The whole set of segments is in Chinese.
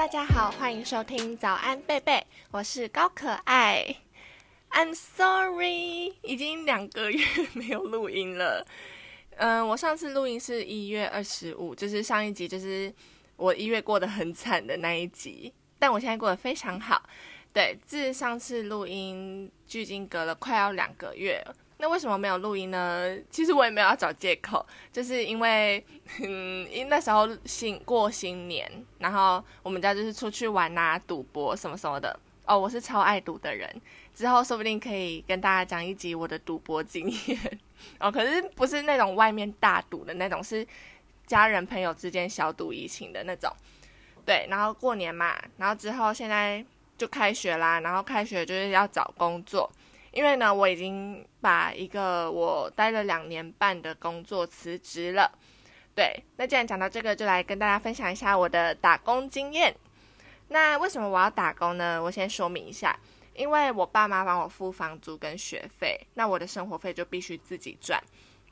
大家好，欢迎收听早安贝贝，我是高可爱。I'm sorry，已经两个月没有录音了。嗯，我上次录音是一月二十五，就是上一集，就是我一月过得很惨的那一集。但我现在过得非常好。对，自上次录音，距今隔了快要两个月。那为什么没有录音呢？其实我也没有要找借口，就是因为，嗯，因那时候新过新年，然后我们家就是出去玩啊、赌博什么什么的。哦，我是超爱赌的人，之后说不定可以跟大家讲一集我的赌博经验。哦，可是不是那种外面大赌的那种，是家人朋友之间小赌怡情的那种。对，然后过年嘛，然后之后现在就开学啦，然后开学就是要找工作。因为呢，我已经把一个我待了两年半的工作辞职了。对，那既然讲到这个，就来跟大家分享一下我的打工经验。那为什么我要打工呢？我先说明一下，因为我爸妈帮我付房租跟学费，那我的生活费就必须自己赚，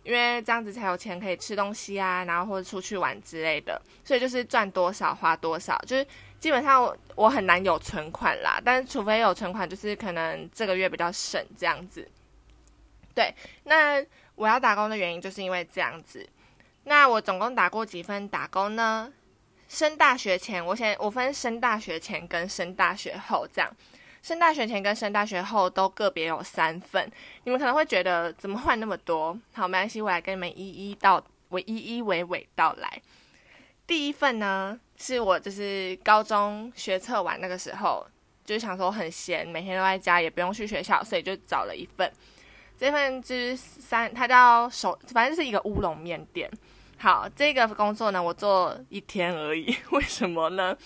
因为这样子才有钱可以吃东西啊，然后或者出去玩之类的。所以就是赚多少花多少，就是。基本上我很难有存款啦，但除非有存款，就是可能这个月比较省这样子。对，那我要打工的原因就是因为这样子。那我总共打过几份打工呢？升大学前，我先我分升大学前跟升大学后这样。升大学前跟升大学后都个别有三份。你们可能会觉得怎么换那么多？好，没关系，我来跟你们一一道，我一一娓娓道来。第一份呢，是我就是高中学测完那个时候，就是想说很闲，每天都在家，也不用去学校，所以就找了一份。这份就是三，它叫手，反正就是一个乌龙面店。好，这个工作呢，我做一天而已。为什么呢？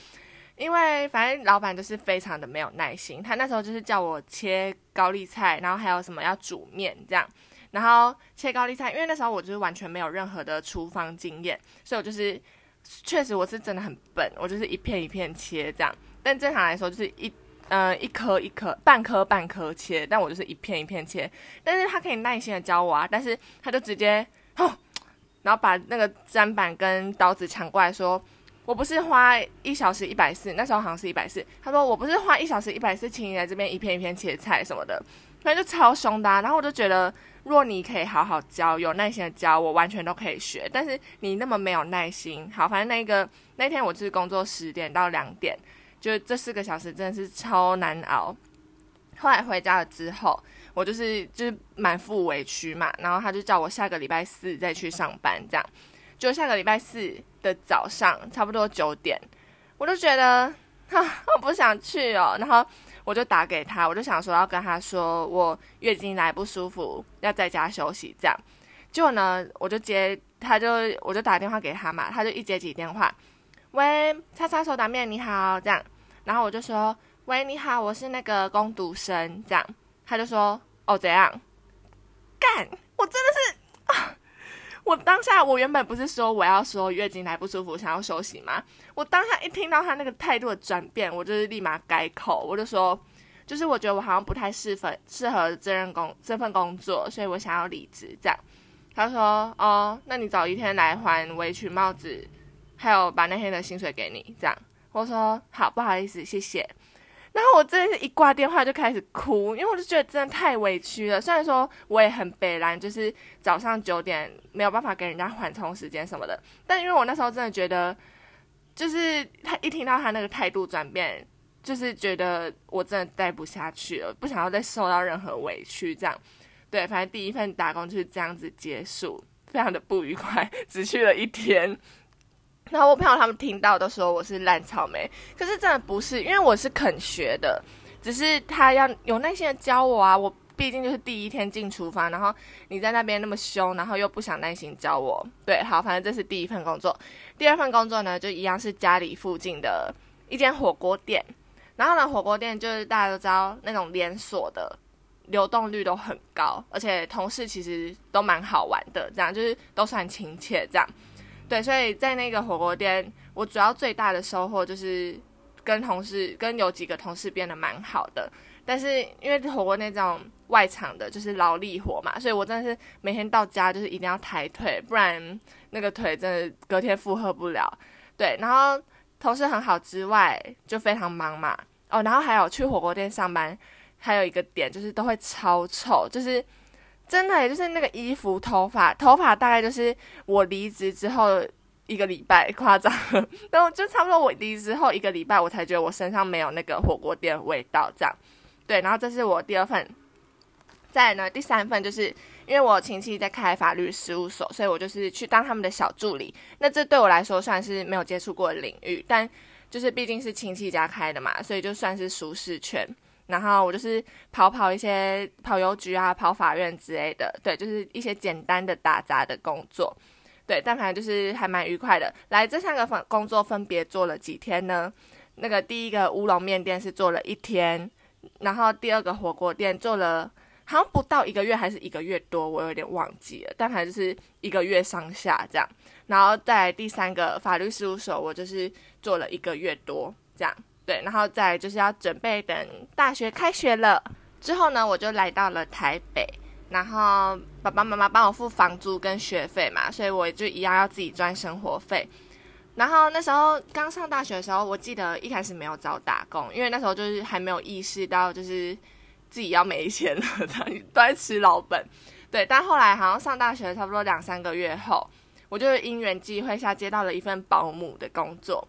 因为反正老板就是非常的没有耐心，他那时候就是叫我切高丽菜，然后还有什么要煮面这样，然后切高丽菜，因为那时候我就是完全没有任何的厨房经验，所以我就是。确实我是真的很笨，我就是一片一片切这样，但正常来说就是一呃一颗一颗半颗半颗切，但我就是一片一片切。但是他可以耐心的教我啊，但是他就直接吼，然后把那个砧板跟刀子抢过来说，我不是花一小时一百四，那时候好像是一百四，他说我不是花一小时一百四请你来这边一片一片切菜什么的，反正就超凶的，然后我就觉得。若你可以好好教，有耐心的教，我完全都可以学。但是你那么没有耐心，好，反正那个那天我就是工作十点到两点，就这四个小时真的是超难熬。后来回家了之后，我就是就是满腹委屈嘛，然后他就叫我下个礼拜四再去上班，这样。就下个礼拜四的早上，差不多九点，我都觉得哈，我不想去哦，然后。我就打给他，我就想说要跟他说我月经来不舒服，要在家休息这样。结果呢，我就接，他就我就打电话给他嘛，他就一接起电话，喂，叉叉手打面你好这样，然后我就说喂你好，我是那个攻读生这样，他就说哦怎样，干，我真的是啊。我当下，我原本不是说我要说月经来不舒服，想要休息吗？我当下一听到他那个态度的转变，我就是立马改口，我就说，就是我觉得我好像不太适合适合这任工这份工作，所以我想要离职。这样，他说，哦，那你早一天来还围裙、帽子，还有把那天的薪水给你。这样，我说好，不好意思，谢谢。然后我真的是一挂电话就开始哭，因为我就觉得真的太委屈了。虽然说我也很悲然，就是早上九点没有办法给人家缓冲时间什么的，但因为我那时候真的觉得，就是他一听到他那个态度转变，就是觉得我真的待不下去了，不想要再受到任何委屈。这样，对，反正第一份打工就是这样子结束，非常的不愉快，只去了一天。然后我朋友他们听到都说我是烂草莓，可是真的不是，因为我是肯学的，只是他要有耐心的教我啊。我毕竟就是第一天进厨房，然后你在那边那么凶，然后又不想耐心教我。对，好，反正这是第一份工作。第二份工作呢，就一样是家里附近的一间火锅店。然后呢，火锅店就是大家都知道那种连锁的，流动率都很高，而且同事其实都蛮好玩的，这样就是都算亲切这样。对，所以在那个火锅店，我主要最大的收获就是跟同事、跟有几个同事变得蛮好的。但是因为火锅那种外场的，就是劳力活嘛，所以我真的是每天到家就是一定要抬腿，不然那个腿真的隔天负荷不了。对，然后同事很好之外，就非常忙嘛。哦，然后还有去火锅店上班，还有一个点就是都会超臭，就是真的，就是那个衣服、头发、头发大概就是我离职之后一个礼拜，夸张，然后就差不多我离职后一个礼拜，我才觉得我身上没有那个火锅店味道，这样。对，然后这是我第二份。再呢，第三份就是因为我亲戚在开法律事务所，所以我就是去当他们的小助理。那这对我来说算是没有接触过的领域，但就是毕竟是亲戚家开的嘛，所以就算是舒适圈。然后我就是跑跑一些 跑邮局啊、跑法院之类的，对，就是一些简单的打杂的工作。对，但反正就是还蛮愉快的。来，这三个分工作分别做了几天呢？那个第一个乌龙面店是做了一天，然后第二个火锅店做了。好像不到一个月还是一个月多，我有点忘记了，但反正就是一个月上下这样。然后在第三个法律事务所，我就是做了一个月多这样。对，然后再就是要准备等大学开学了之后呢，我就来到了台北，然后爸爸妈妈帮我付房租跟学费嘛，所以我就一样要自己赚生活费。然后那时候刚上大学的时候，我记得一开始没有找打工，因为那时候就是还没有意识到就是。自己要没钱了，这样都在吃老本，对。但后来好像上大学差不多两三个月后，我就因缘际会下接到了一份保姆的工作。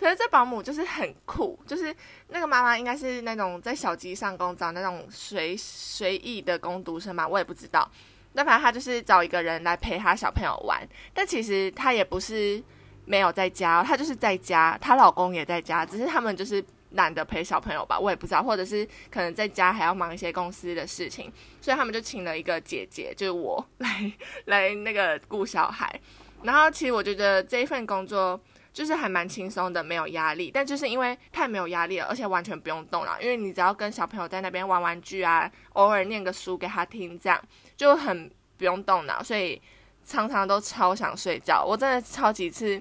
可是这保姆就是很酷，就是那个妈妈应该是那种在小鸡上工找那种随随意的工读生嘛，我也不知道。那反正她就是找一个人来陪她小朋友玩，但其实她也不是没有在家，她就是在家，她老公也在家，只是他们就是。懒得陪小朋友吧，我也不知道，或者是可能在家还要忙一些公司的事情，所以他们就请了一个姐姐，就是我来来那个顾小孩。然后其实我觉得这一份工作就是还蛮轻松的，没有压力。但就是因为太没有压力了，而且完全不用动脑，因为你只要跟小朋友在那边玩玩具啊，偶尔念个书给他听，这样就很不用动脑，所以常常都超想睡觉。我真的超几次。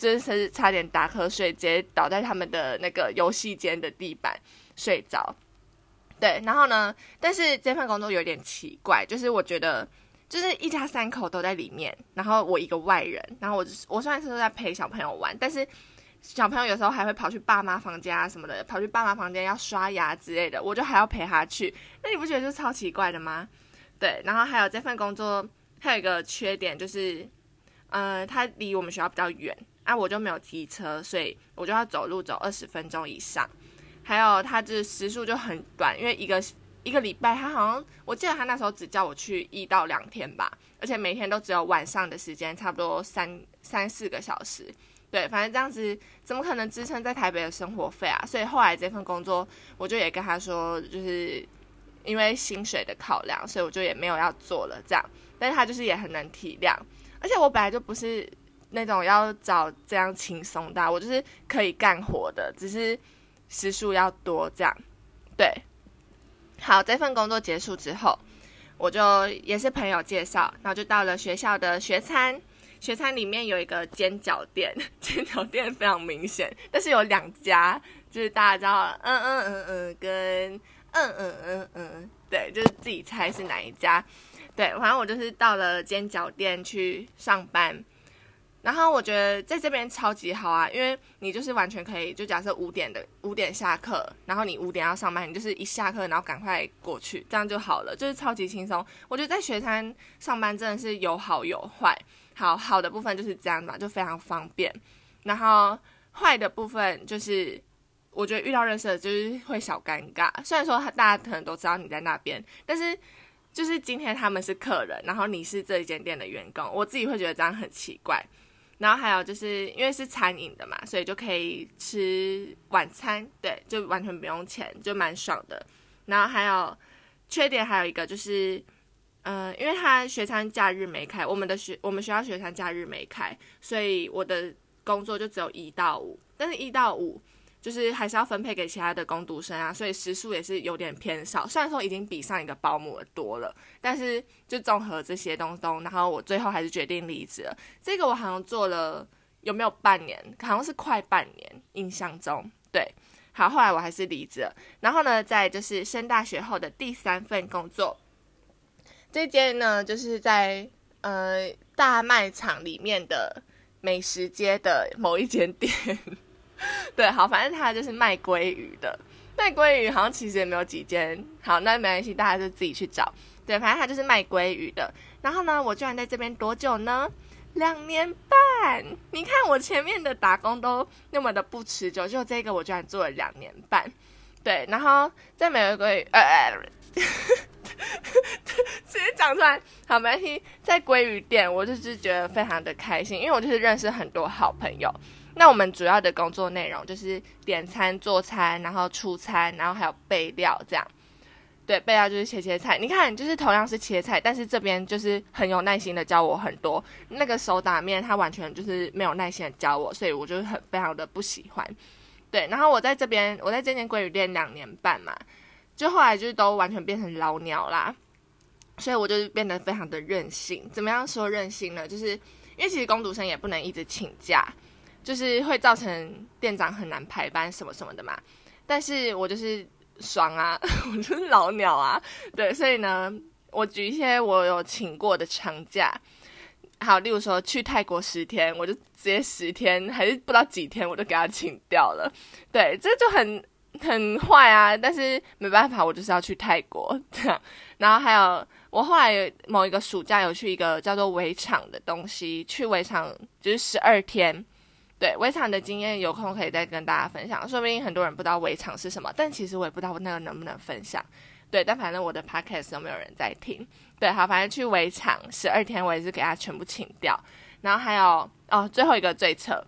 真是差点打瞌睡，直接倒在他们的那个游戏间的地板睡着。对，然后呢？但是这份工作有点奇怪，就是我觉得，就是一家三口都在里面，然后我一个外人，然后我我虽然是在陪小朋友玩，但是小朋友有时候还会跑去爸妈房间啊什么的，跑去爸妈房间要刷牙之类的，我就还要陪他去。那你不觉得就超奇怪的吗？对，然后还有这份工作还有一个缺点就是，呃，它离我们学校比较远。啊我就没有机车，所以我就要走路走二十分钟以上。还有，他这时速就很短，因为一个一个礼拜，他好像我记得他那时候只叫我去一到两天吧，而且每天都只有晚上的时间，差不多三三四个小时。对，反正这样子怎么可能支撑在台北的生活费啊？所以后来这份工作，我就也跟他说，就是因为薪水的考量，所以我就也没有要做了这样。但是他就是也很能体谅，而且我本来就不是。那种要找这样轻松的，我就是可以干活的，只是时数要多这样。对，好，这份工作结束之后，我就也是朋友介绍，然后就到了学校的学餐。学餐里面有一个煎饺店，煎饺店非常明显，但是有两家，就是大家知道，嗯嗯嗯嗯，跟嗯嗯嗯嗯，对，就是自己猜是哪一家。对，反正我就是到了煎饺店去上班。然后我觉得在这边超级好啊，因为你就是完全可以，就假设五点的五点下课，然后你五点要上班，你就是一下课然后赶快过去，这样就好了，就是超级轻松。我觉得在学餐上班真的是有好有坏，好好的部分就是这样嘛，就非常方便。然后坏的部分就是，我觉得遇到认识的就是会小尴尬。虽然说大家可能都知道你在那边，但是就是今天他们是客人，然后你是这一间店的员工，我自己会觉得这样很奇怪。然后还有就是因为是餐饮的嘛，所以就可以吃晚餐，对，就完全不用钱，就蛮爽的。然后还有缺点还有一个就是，嗯，因为他学餐假日没开，我们的学我们学校学餐假日没开，所以我的工作就只有一到五，但是一到五。就是还是要分配给其他的工读生啊，所以时数也是有点偏少。虽然说已经比上一个保姆的多了，但是就综合这些东东，然后我最后还是决定离职了。这个我好像做了有没有半年？好像是快半年，印象中对。好，后来我还是离职了。然后呢，在就是升大学后的第三份工作，这间呢就是在呃大卖场里面的美食街的某一间店。对，好，反正他就是卖鲑鱼的。卖鲑鱼好像其实也没有几间，好，那没关系，大家就自己去找。对，反正他就是卖鲑鱼的。然后呢，我居然在这边多久呢？两年半。你看我前面的打工都那么的不持久，就这个我居然做了两年半。对，然后在美国鲑鱼，呃，直接讲出来，好，没关系。在鲑鱼店，我就是觉得非常的开心，因为我就是认识很多好朋友。那我们主要的工作内容就是点餐、做餐，然后出餐，然后还有备料这样。对，备料就是切切菜。你看，就是同样是切菜，但是这边就是很有耐心的教我很多。那个手打面，他完全就是没有耐心的教我，所以我就很非常的不喜欢。对，然后我在这边，我在这间鲑鱼店两年半嘛，就后来就是都完全变成老鸟啦，所以我就变得非常的任性。怎么样说任性呢？就是因为其实工读生也不能一直请假。就是会造成店长很难排班什么什么的嘛，但是我就是爽啊，我就是老鸟啊，对，所以呢，我举一些我有请过的长假，好，例如说去泰国十天，我就直接十天还是不知道几天，我就给他请掉了，对，这就很很坏啊，但是没办法，我就是要去泰国 这样，然后还有我后来某一个暑假有去一个叫做围场的东西，去围场就是十二天。对围场的经验，有空可以再跟大家分享。说不定很多人不知道围场是什么，但其实我也不知道那个能不能分享。对，但反正我的 podcast 都没有人在听。对，好，反正去围场十二天，我也是给他全部请掉。然后还有哦，最后一个最扯，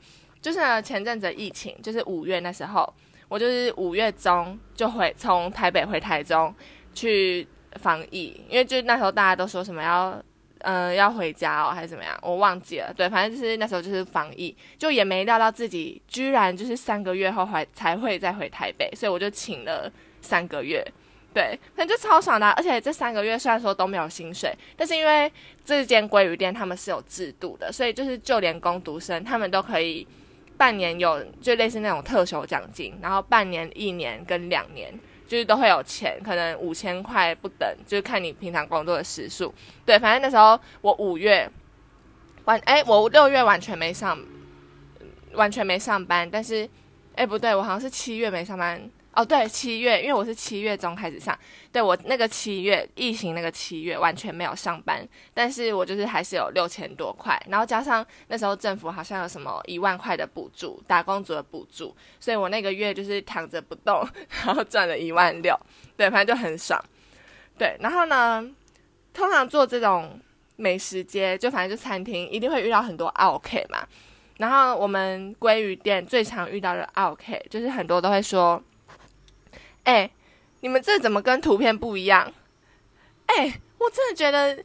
就是呢前阵子疫情，就是五月那时候，我就是五月中就回从台北回台中去防疫，因为就那时候大家都说什么要。嗯，要回家哦，还是怎么样？我忘记了。对，反正就是那时候就是防疫，就也没料到自己居然就是三个月后还才会再回台北，所以我就请了三个月。对，反正就超爽的。而且这三个月虽然说都没有薪水，但是因为这间鲑鱼店他们是有制度的，所以就是就连工读生他们都可以半年有就类似那种特休奖金，然后半年、一年跟两年。就是都会有钱，可能五千块不等，就是看你平常工作的时数。对，反正那时候我五月完，哎，我六月完全没上，完全没上班。但是，哎，不对，我好像是七月没上班。哦，对，七月，因为我是七月中开始上，对我那个七月疫情那个七月完全没有上班，但是我就是还是有六千多块，然后加上那时候政府好像有什么一万块的补助，打工族的补助，所以我那个月就是躺着不动，然后赚了一万六，对，反正就很爽，对，然后呢，通常做这种美食街，就反正就餐厅，一定会遇到很多 OK 嘛，然后我们鲑鱼店最常遇到的 OK，就是很多都会说。哎，你们这怎么跟图片不一样？哎，我真的觉得，就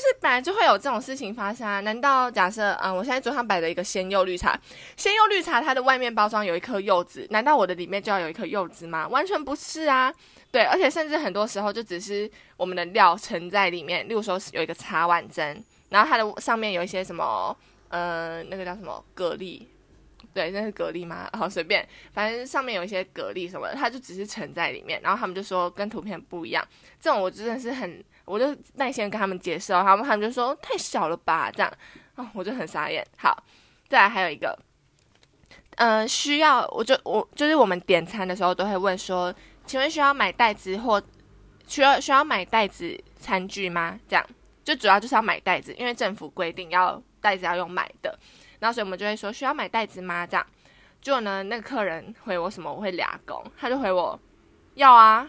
是本来就会有这种事情发生啊！难道假设，嗯，我现在桌上摆了一个鲜柚绿茶，鲜柚绿茶它的外面包装有一颗柚子，难道我的里面就要有一颗柚子吗？完全不是啊！对，而且甚至很多时候就只是我们的料盛在里面，例如说有一个茶碗蒸，然后它的上面有一些什么，呃，那个叫什么蛤蜊。对，那是蛤蜊吗？好，随便，反正上面有一些蛤蜊什么的，它就只是盛在里面。然后他们就说跟图片不一样，这种我真的是很，我就耐心跟他们解释，他们他们就说太小了吧，这样，哦，我就很傻眼。好，再来还有一个，嗯，需要，我就我就是我们点餐的时候都会问说，请问需要买袋子或需要需要买袋子餐具吗？这样，就主要就是要买袋子，因为政府规定要袋子要用买的。然后所以我们就会说需要买袋子吗？这样，结果呢，那个客人回我什么？我会俩工，他就回我要啊，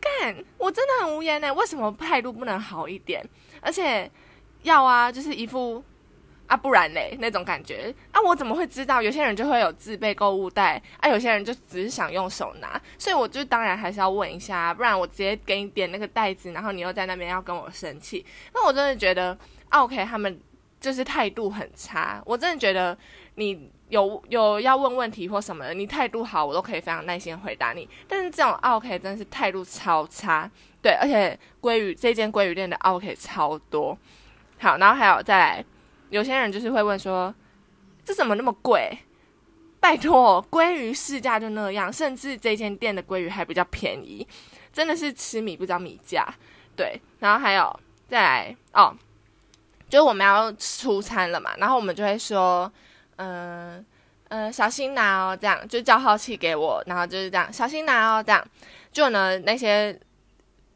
干！我真的很无言呢，为什么态度不能好一点？而且要啊，就是一副啊不然嘞那种感觉啊，我怎么会知道？有些人就会有自备购物袋啊，有些人就只是想用手拿，所以我就当然还是要问一下，不然我直接给你点那个袋子，然后你又在那边要跟我生气，那我真的觉得 OK 他们。就是态度很差，我真的觉得你有有要问问题或什么的，你态度好，我都可以非常耐心回答你。但是这种 OK 真的是态度超差，对，而且鲑鱼这间鲑鱼店的 OK 超多。好，然后还有再来，有些人就是会问说，这怎么那么贵？拜托，鲑鱼市价就那样，甚至这间店的鲑鱼还比较便宜，真的是吃米不知道米价。对，然后还有再来哦。就是我们要出餐了嘛，然后我们就会说，嗯嗯，小心拿哦，这样就叫号器给我，然后就是这样，小心拿哦，这样。就呢，那些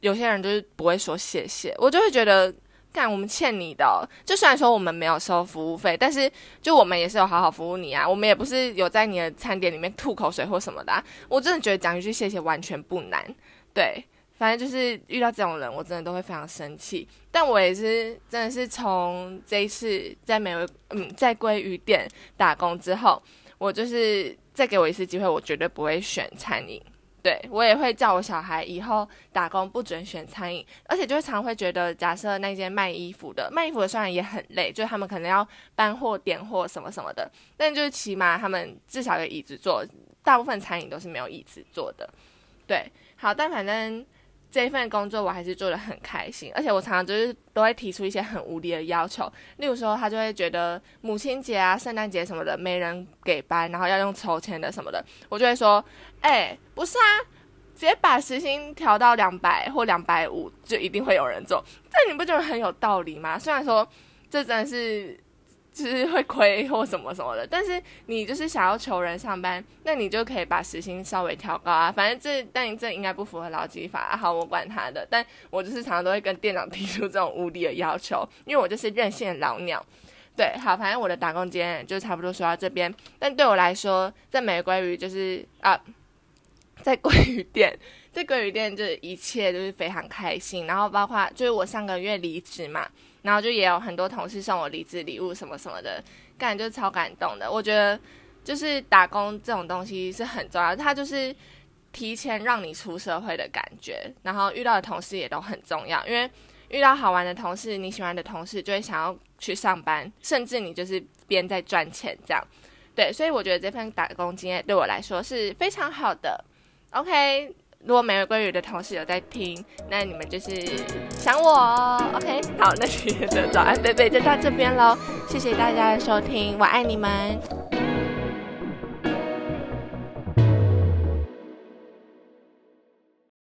有些人就是不会说谢谢，我就会觉得，干我们欠你的。就虽然说我们没有收服务费，但是就我们也是有好好服务你啊，我们也不是有在你的餐点里面吐口水或什么的。我真的觉得讲一句谢谢完全不难，对。反正就是遇到这种人，我真的都会非常生气。但我也是真的是从这一次在美味嗯在鲑鱼店打工之后，我就是再给我一次机会，我绝对不会选餐饮。对我也会叫我小孩以后打工不准选餐饮，而且就会常会觉得，假设那间卖衣服的卖衣服的虽然也很累，就他们可能要搬货点货什么什么的，但就是起码他们至少有椅子坐。大部分餐饮都是没有椅子坐的。对，好，但反正。这一份工作我还是做的很开心，而且我常常就是都会提出一些很无理的要求，例如说他就会觉得母亲节啊、圣诞节什么的没人给班，然后要用抽签的什么的，我就会说，哎，不是啊，直接把时薪调到两百或两百五，就一定会有人做，这你不觉得很有道理吗？虽然说这真的是。就是会亏或什么什么的，但是你就是想要求人上班，那你就可以把时薪稍微调高啊。反正这，但这应该不符合劳基法。好，我管他的。但我就是常常都会跟店长提出这种无理的要求，因为我就是任性的老鸟。对，好，反正我的打工经验就差不多说到这边。但对我来说，在美鲑鱼就是啊，在鲑鱼店，在鲑鱼店就是一切都是非常开心。然后包括就是我上个月离职嘛。然后就也有很多同事送我离职礼物什么什么的，感觉就超感动的。我觉得就是打工这种东西是很重要，它就是提前让你出社会的感觉。然后遇到的同事也都很重要，因为遇到好玩的同事，你喜欢的同事就会想要去上班，甚至你就是边在赚钱这样。对，所以我觉得这份打工经验对我来说是非常好的。OK。如果每位归鱼的同事有在听，那你们就是想我哦，OK？好，那今天的早安贝贝就到这边喽，谢谢大家的收听，我爱你们。